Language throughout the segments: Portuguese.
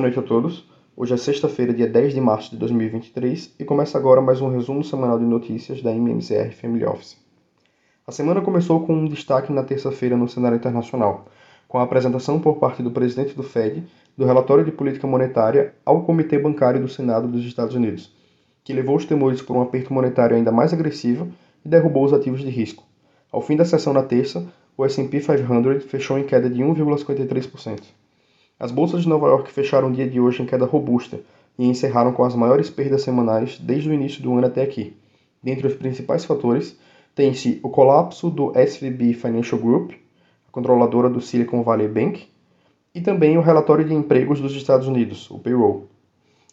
Boa noite a todos. Hoje é sexta-feira, dia 10 de março de 2023 e começa agora mais um resumo semanal de notícias da MMCR Family Office. A semana começou com um destaque na terça-feira no cenário internacional, com a apresentação por parte do presidente do Fed do relatório de política monetária ao Comitê Bancário do Senado dos Estados Unidos, que levou os temores por um aperto monetário ainda mais agressivo e derrubou os ativos de risco. Ao fim da sessão na terça, o S&P 500 fechou em queda de 1,53%. As bolsas de Nova York fecharam o dia de hoje em queda robusta e encerraram com as maiores perdas semanais desde o início do ano até aqui. Dentre os principais fatores, tem-se o colapso do SVB Financial Group, a controladora do Silicon Valley Bank, e também o relatório de empregos dos Estados Unidos, o payroll.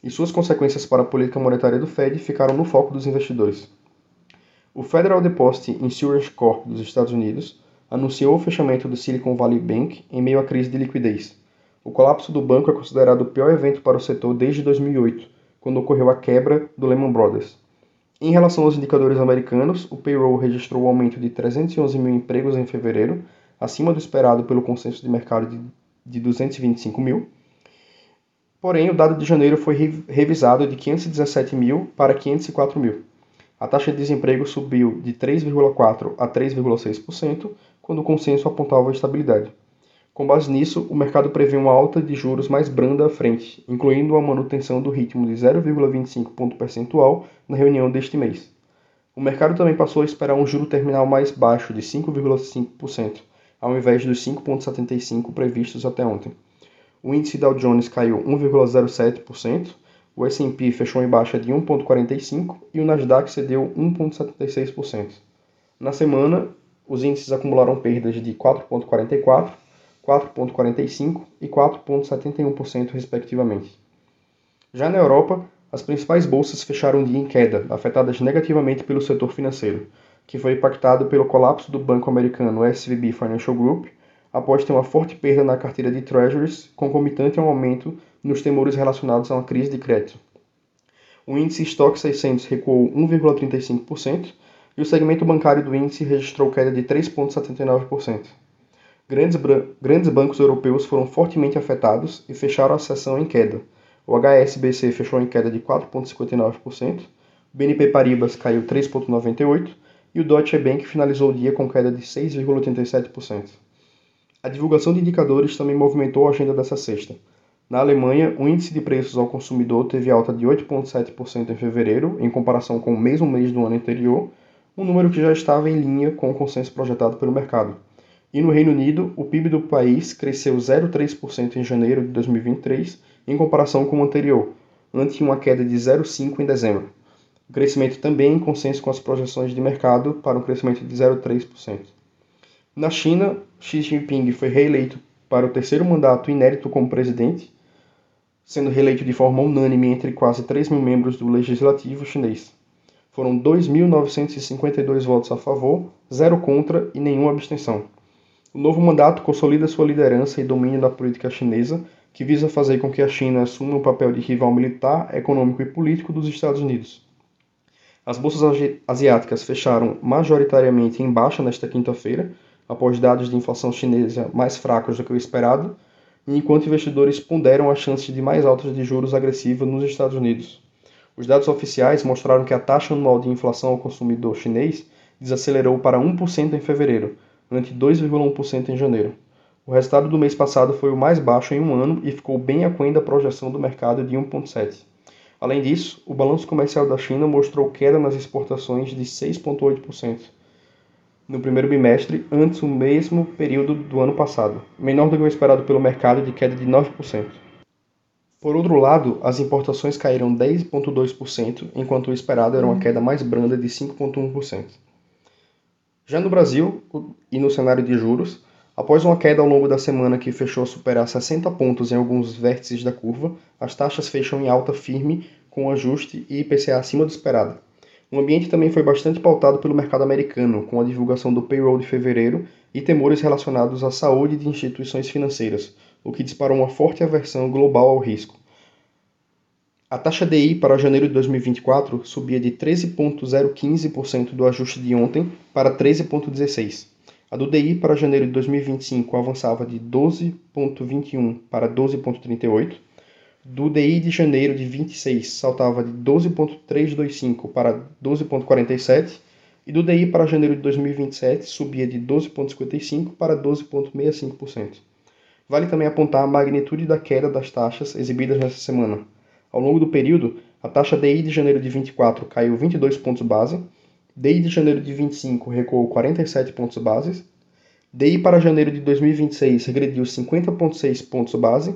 E suas consequências para a política monetária do Fed ficaram no foco dos investidores. O Federal Deposit Insurance Corp dos Estados Unidos anunciou o fechamento do Silicon Valley Bank em meio à crise de liquidez o colapso do banco é considerado o pior evento para o setor desde 2008, quando ocorreu a quebra do Lehman Brothers. Em relação aos indicadores americanos, o payroll registrou um aumento de 311 mil empregos em fevereiro, acima do esperado pelo consenso de mercado de, de 225 mil. Porém, o dado de janeiro foi revisado de 517 mil para 504 mil. A taxa de desemprego subiu de 3,4% a 3,6%, quando o consenso apontava estabilidade. Com base nisso, o mercado prevê uma alta de juros mais branda à frente, incluindo a manutenção do ritmo de 0,25 ponto percentual na reunião deste mês. O mercado também passou a esperar um juro terminal mais baixo de 5,5%, ao invés dos 5,75% previstos até ontem. O índice Dow Jones caiu 1,07%, o S&P fechou em baixa de 1,45% e o Nasdaq cedeu 1,76%. Na semana, os índices acumularam perdas de 4,44%, 4,45% e 4,71%, respectivamente. Já na Europa, as principais bolsas fecharam o dia em queda, afetadas negativamente pelo setor financeiro, que foi impactado pelo colapso do banco americano SVB Financial Group, após ter uma forte perda na carteira de treasuries, concomitante a um aumento nos temores relacionados a uma crise de crédito. O índice Stock 600 recuou 1,35% e o segmento bancário do índice registrou queda de 3,79%. Grandes, grandes bancos europeus foram fortemente afetados e fecharam a sessão em queda. O HSBC fechou em queda de 4,59%, o BNP Paribas caiu 3,98% e o Deutsche Bank finalizou o dia com queda de 6,87%. A divulgação de indicadores também movimentou a agenda dessa sexta. Na Alemanha, o índice de preços ao consumidor teve alta de 8,7% em fevereiro, em comparação com o mesmo mês do ano anterior, um número que já estava em linha com o consenso projetado pelo mercado. E no Reino Unido, o PIB do país cresceu 0,3% em janeiro de 2023, em comparação com o anterior, ante uma queda de 0,5% em dezembro. O crescimento também em consenso com as projeções de mercado para um crescimento de 0,3%. Na China, Xi Jinping foi reeleito para o terceiro mandato inédito como presidente, sendo reeleito de forma unânime entre quase 3 mil membros do legislativo chinês. Foram 2.952 votos a favor, zero contra e nenhuma abstenção. O novo mandato consolida sua liderança e domínio da política chinesa, que visa fazer com que a China assuma o papel de rival militar, econômico e político dos Estados Unidos. As bolsas asiáticas fecharam majoritariamente em baixa nesta quinta-feira, após dados de inflação chinesa mais fracos do que o esperado, enquanto investidores ponderam as chances de mais altas de juros agressivas nos Estados Unidos. Os dados oficiais mostraram que a taxa anual de inflação ao consumidor chinês desacelerou para 1% em fevereiro, ante 2,1% em janeiro. O resultado do mês passado foi o mais baixo em um ano e ficou bem aquém da projeção do mercado de 1,7%. Além disso, o balanço comercial da China mostrou queda nas exportações de 6,8% no primeiro bimestre, antes do mesmo período do ano passado, menor do que o esperado pelo mercado de queda de 9%. Por outro lado, as importações caíram 10,2%, enquanto o esperado era uma queda mais branda de 5,1%. Já no Brasil e no cenário de juros, após uma queda ao longo da semana que fechou a superar 60 pontos em alguns vértices da curva, as taxas fecham em alta firme com ajuste e IPCA acima do esperado. O ambiente também foi bastante pautado pelo mercado americano, com a divulgação do payroll de fevereiro e temores relacionados à saúde de instituições financeiras, o que disparou uma forte aversão global ao risco. A taxa DI para janeiro de 2024 subia de 13,015% do ajuste de ontem para 13,16%. A do DI para janeiro de 2025 avançava de 12,21% para 12,38%. do DI de janeiro de 26 saltava de 12,325 para 12,47 e do DI para janeiro de 2027 subia de 12,55 para 12,65%. Vale também apontar a magnitude da queda das taxas exibidas nessa semana. Ao longo do período, a taxa DI de janeiro de 24 caiu 22 pontos base, DI de janeiro de 25 recuou 47 pontos base, DI para janeiro de 2026 regrediu 50,6 pontos base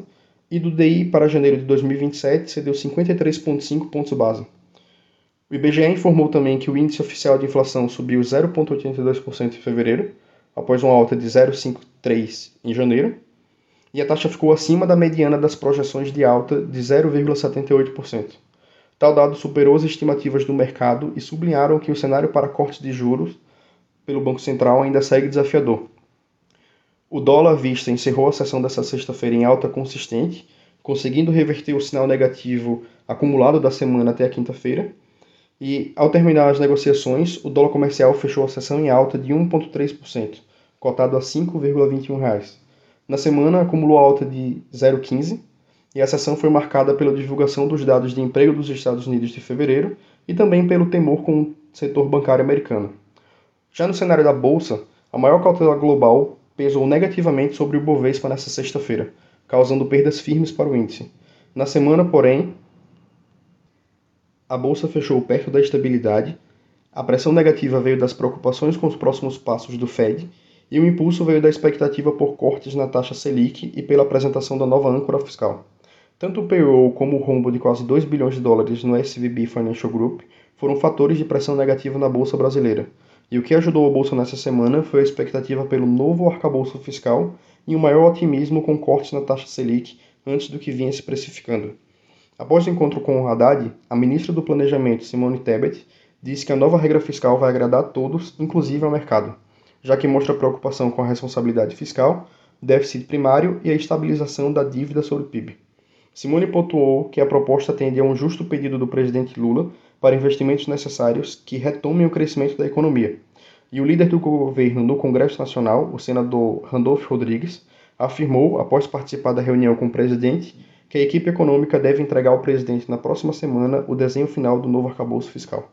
e do DI para janeiro de 2027 cedeu 53,5 pontos base. O IBGE informou também que o índice oficial de inflação subiu 0,82% em fevereiro, após uma alta de 0,53% em janeiro, e a taxa ficou acima da mediana das projeções de alta de 0,78%. Tal dado superou as estimativas do mercado e sublinharam que o cenário para cortes de juros pelo Banco Central ainda segue desafiador. O dólar à vista encerrou a sessão dessa sexta-feira em alta consistente, conseguindo reverter o sinal negativo acumulado da semana até a quinta-feira. E, ao terminar as negociações, o dólar comercial fechou a sessão em alta de 1,3%, cotado a R$ 5,21. Na semana, acumulou alta de 0,15%, e a sessão foi marcada pela divulgação dos dados de emprego dos Estados Unidos de fevereiro e também pelo temor com o setor bancário americano. Já no cenário da Bolsa, a maior cautela global pesou negativamente sobre o Bovespa nesta sexta-feira, causando perdas firmes para o índice. Na semana, porém, a bolsa fechou perto da estabilidade. A pressão negativa veio das preocupações com os próximos passos do Fed e o impulso veio da expectativa por cortes na taxa Selic e pela apresentação da nova âncora fiscal. Tanto o payroll como o rombo de quase 2 bilhões de dólares no SVB Financial Group foram fatores de pressão negativa na bolsa brasileira. E o que ajudou a bolsa nessa semana foi a expectativa pelo novo arcabouço fiscal e um maior otimismo com cortes na taxa Selic antes do que vinha se precificando. Após o encontro com o Haddad, a ministra do Planejamento, Simone Tebet, disse que a nova regra fiscal vai agradar a todos, inclusive ao mercado, já que mostra preocupação com a responsabilidade fiscal, déficit primário e a estabilização da dívida sobre o PIB. Simone pontuou que a proposta atende a um justo pedido do presidente Lula para investimentos necessários que retomem o crescimento da economia. E o líder do governo no Congresso Nacional, o senador Randolph Rodrigues, afirmou, após participar da reunião com o presidente, que a equipe econômica deve entregar ao presidente na próxima semana o desenho final do novo arcabouço fiscal.